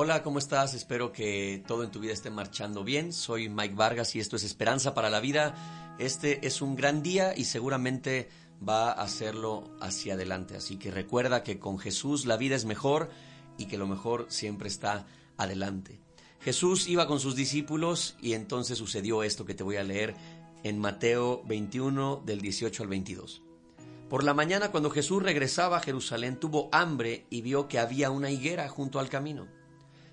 Hola, ¿cómo estás? Espero que todo en tu vida esté marchando bien. Soy Mike Vargas y esto es Esperanza para la Vida. Este es un gran día y seguramente va a hacerlo hacia adelante. Así que recuerda que con Jesús la vida es mejor y que lo mejor siempre está adelante. Jesús iba con sus discípulos y entonces sucedió esto que te voy a leer en Mateo 21 del 18 al 22. Por la mañana cuando Jesús regresaba a Jerusalén tuvo hambre y vio que había una higuera junto al camino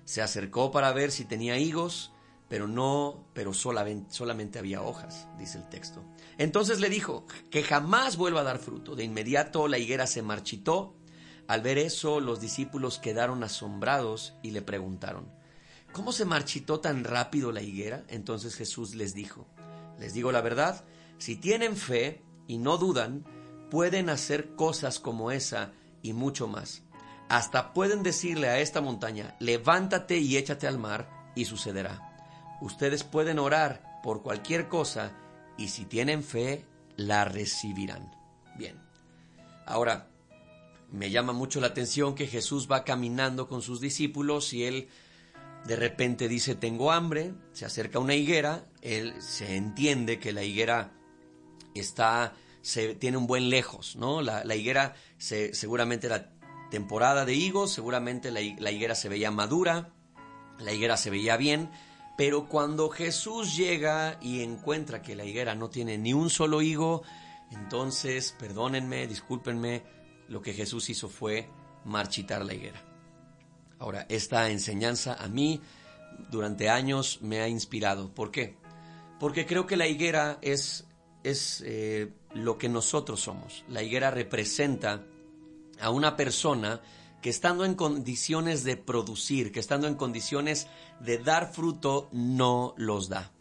se acercó para ver si tenía higos, pero no, pero solamente, solamente había hojas, dice el texto. Entonces le dijo que jamás vuelva a dar fruto. De inmediato la higuera se marchitó. Al ver eso, los discípulos quedaron asombrados y le preguntaron, ¿cómo se marchitó tan rápido la higuera? Entonces Jesús les dijo, les digo la verdad, si tienen fe y no dudan, pueden hacer cosas como esa y mucho más. Hasta pueden decirle a esta montaña, levántate y échate al mar, y sucederá. Ustedes pueden orar por cualquier cosa, y si tienen fe, la recibirán. Bien. Ahora, me llama mucho la atención que Jesús va caminando con sus discípulos y él de repente dice, tengo hambre, se acerca a una higuera, él se entiende que la higuera está, se, tiene un buen lejos, ¿no? La, higuera se, seguramente era temporada de higos, seguramente la, higuera se veía madura, la higuera se veía bien, pero cuando Jesús llega y encuentra que la higuera no tiene ni un solo higo, entonces, perdónenme, discúlpenme, lo que Jesús hizo fue marchitar la higuera. Ahora, esta enseñanza a mí durante años me ha inspirado. ¿Por qué? Porque creo que la higuera es, es eh, lo que nosotros somos. La higuera representa a una persona que estando en condiciones de producir, que estando en condiciones de dar fruto, no los da.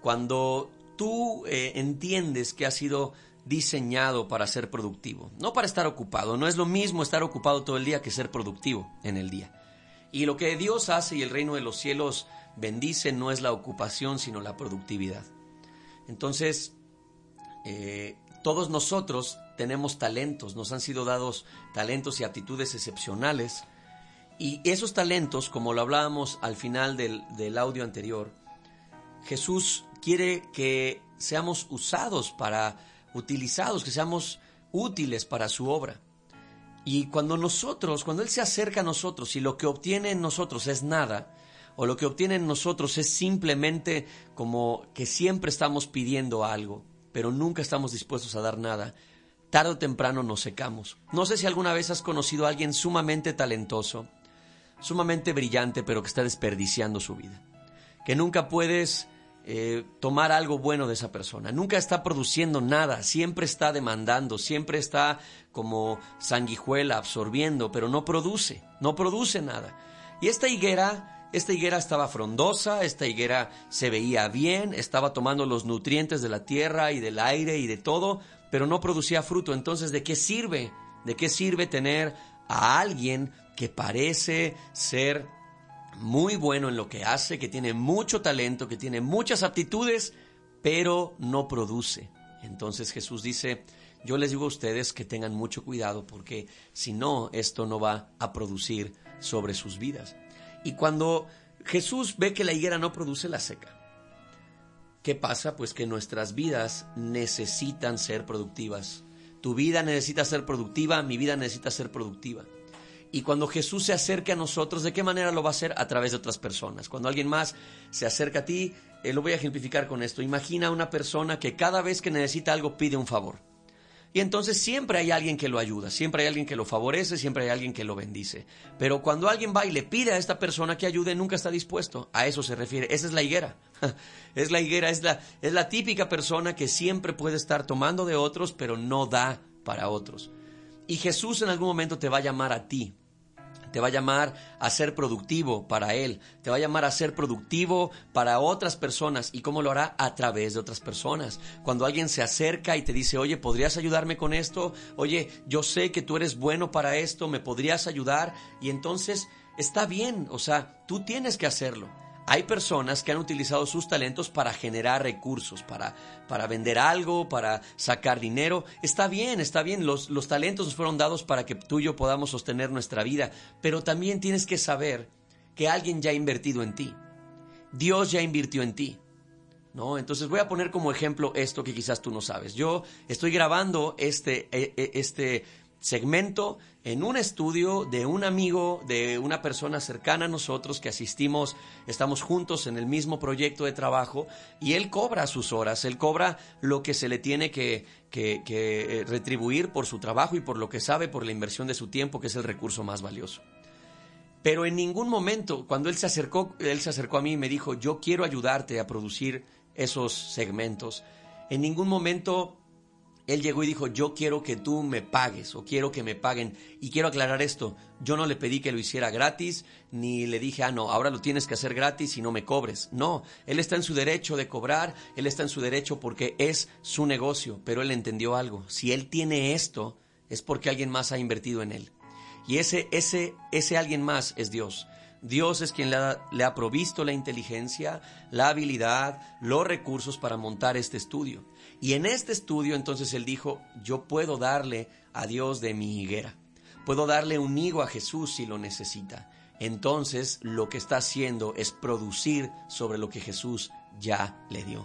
Cuando tú eh, entiendes que has sido diseñado para ser productivo, no para estar ocupado, no es lo mismo estar ocupado todo el día que ser productivo en el día. Y lo que Dios hace y el reino de los cielos bendice no es la ocupación, sino la productividad. Entonces, eh, todos nosotros tenemos talentos, nos han sido dados talentos y aptitudes excepcionales. Y esos talentos, como lo hablábamos al final del, audio anterior, Jesús quiere que seamos usados para, utilizados, que seamos útiles para su obra. Y cuando nosotros, cuando Él se acerca a nosotros y lo que obtiene en nosotros es nada, o lo que obtiene en nosotros es simplemente como que siempre estamos pidiendo algo, pero nunca estamos dispuestos a dar nada, tarde o temprano nos secamos. No sé si alguna vez has conocido a alguien sumamente talentoso, sumamente brillante, pero que está desperdiciando su vida. Que nunca puedes eh, tomar algo bueno de esa persona. Nunca está produciendo nada, siempre está demandando, siempre está como sanguijuela absorbiendo, pero no produce, no produce nada. Y esta higuera esta higuera estaba frondosa, esta higuera se veía bien, estaba tomando los nutrientes de la tierra y del aire y de todo, pero no producía fruto. Entonces, ¿de qué sirve? ¿De qué sirve tener a alguien que parece ser muy bueno en lo que hace, que tiene mucho talento, que tiene muchas aptitudes, pero no produce? Entonces Jesús dice, yo les digo a ustedes que tengan mucho cuidado porque si no, esto no va a producir sobre sus vidas. Y cuando Jesús ve que la higuera no produce, la seca. ¿Qué pasa? Pues que nuestras vidas necesitan ser productivas. Tu vida necesita ser productiva, mi vida necesita ser productiva. Y cuando Jesús se acerque a nosotros, ¿de qué manera lo va a hacer? A través de otras personas. Cuando alguien más se acerca a ti, eh, lo voy a ejemplificar con esto. Imagina una persona que cada vez que necesita algo pide un favor. Y entonces siempre hay alguien que lo ayuda, siempre hay alguien que lo favorece, siempre hay alguien que lo bendice. Pero cuando alguien va y le pide a esta persona que ayude, nunca está dispuesto. A eso se refiere. Esa es la higuera. Es la higuera, es la, es la típica persona que siempre puede estar tomando de otros, pero no da para otros. Y Jesús en algún momento te va a llamar a ti te va a llamar a ser productivo para Él, te va a llamar a ser productivo para otras personas. ¿Y cómo lo hará? A través de otras personas. Cuando alguien se acerca y te dice, oye, ¿podrías ayudarme con esto? Oye, yo sé que tú eres bueno para esto, ¿me podrías ayudar? Y entonces está bien, o sea, tú tienes que hacerlo. Hay personas que han utilizado sus talentos para generar recursos, para, para vender algo, para sacar dinero. Está bien, está bien, los, los talentos nos fueron dados para que tú y yo podamos sostener nuestra vida, pero también tienes que saber que alguien ya ha invertido en ti. Dios ya invirtió en ti. ¿No? Entonces voy a poner como ejemplo esto que quizás tú no sabes. Yo estoy grabando este, e, e, este segmento en un estudio de un amigo, de una persona cercana a nosotros que asistimos, estamos juntos en el mismo proyecto de trabajo y él cobra sus horas, él cobra lo que se le tiene que, que, que retribuir por su trabajo y por lo que sabe, por la inversión de su tiempo, que es el recurso más valioso. Pero en ningún momento, cuando él se acercó, él se acercó a mí y me dijo, yo quiero ayudarte a producir esos segmentos. En ningún momento él llegó y dijo, yo quiero que tú me pagues o quiero que me paguen. Y quiero aclarar esto, yo no le pedí que lo hiciera gratis, ni le dije, ah, no, ahora lo tienes que hacer gratis y no me cobres. No, él está en su derecho de cobrar, él está en su derecho porque es su negocio, pero él entendió algo. Si él tiene esto, es porque alguien más ha invertido en él. Y ese, ese, ese alguien más es Dios. Dios es quien le ha, le ha, provisto la inteligencia, la habilidad, los recursos para montar este estudio. Y en este estudio entonces él dijo, yo puedo darle a Dios de mi higuera. Puedo darle un higo a Jesús si lo necesita. Entonces lo que está haciendo es producir sobre lo que Jesús ya le dio.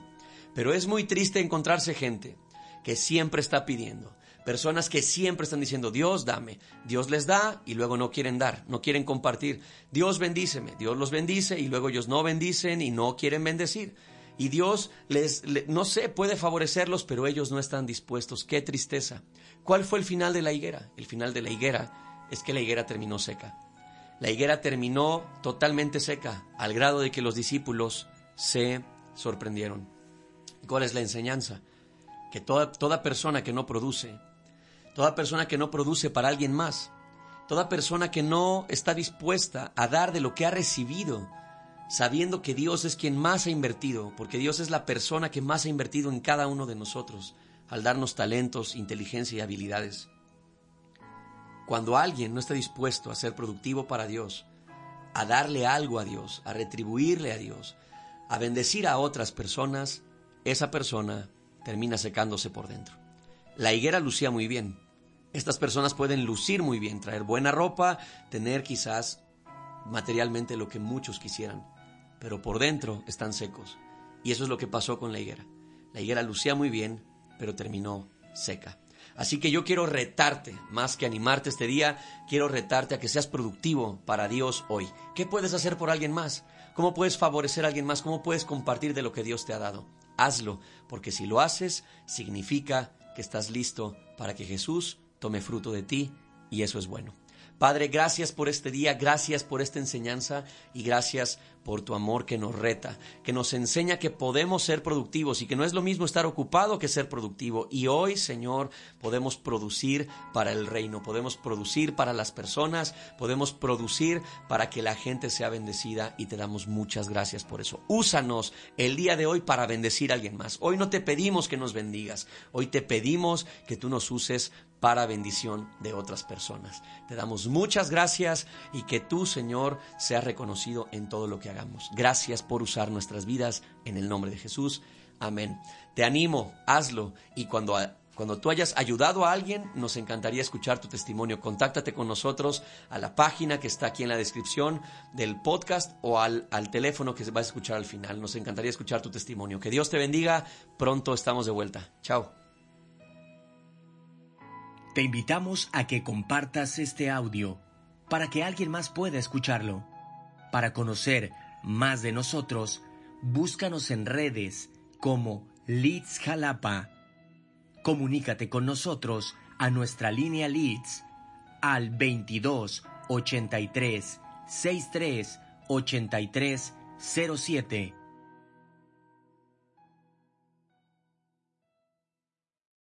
Pero es muy triste encontrarse gente que siempre está pidiendo, Personas que siempre están diciendo, Dios dame, Dios les da y luego no quieren dar, no quieren compartir. Dios bendíceme, Dios los bendice y luego ellos no bendicen y no quieren bendecir. Y Dios les, no sé, puede favorecerlos, pero ellos no están dispuestos. Qué tristeza. ¿Cuál fue el final de la higuera? El final de la higuera es que la higuera terminó seca. La higuera terminó totalmente seca, al grado de que los discípulos se sorprendieron. ¿Cuál es la enseñanza? Que toda, persona que no produce toda persona que no produce para alguien más, toda persona que no está dispuesta a dar de lo que ha recibido, sabiendo que Dios es quien más ha invertido, porque Dios es la persona que más ha invertido en cada uno de nosotros, al darnos talentos, inteligencia y habilidades. Cuando alguien no está dispuesto a ser productivo para Dios, a darle algo a Dios, a retribuirle a Dios, a bendecir a otras personas, esa persona termina secándose por dentro. La higuera lucía muy bien. Estas personas pueden lucir muy bien, traer buena ropa, tener quizás materialmente lo que muchos quisieran, pero por dentro están secos. Y eso es lo que pasó con la higuera. La higuera lucía muy bien, pero terminó seca. Así que yo quiero retarte, más que animarte este día, quiero retarte a que seas productivo para Dios hoy. ¿Qué puedes hacer por alguien más? ¿Cómo puedes favorecer a alguien más? ¿Cómo puedes compartir de lo que Dios te ha dado? Hazlo, porque si lo haces, significa que estás listo para que Jesús tome fruto de ti y eso es bueno. Padre, gracias por este día, gracias por esta enseñanza y gracias por tu amor que nos reta, que nos enseña que podemos ser productivos y que no es lo mismo estar ocupado que ser productivo. Y hoy, Señor, podemos producir para el reino, podemos producir para las personas, podemos producir para que la gente sea bendecida y te damos muchas gracias por eso. Úsanos el día de hoy para bendecir a alguien más. Hoy no te pedimos que nos bendigas, hoy te pedimos que tú nos uses para bendición de otras personas. Te damos muchas gracias y que tú, Señor, seas reconocido en todo lo que hagamos. Gracias por usar nuestras vidas en el nombre de Jesús. Amén. Te animo, hazlo y cuando, cuando tú hayas ayudado a alguien, nos encantaría escuchar tu testimonio. Contáctate con nosotros a la página que está aquí en la descripción del podcast o al, al teléfono que se va a escuchar al final. Nos encantaría escuchar tu testimonio. Que Dios te bendiga. Pronto estamos de vuelta. Chao. Te invitamos a que compartas este audio para que alguien más pueda escucharlo. Para conocer más de nosotros, búscanos en redes como Leeds Jalapa. Comunícate con nosotros a nuestra línea Leeds al 22 83 63 83 07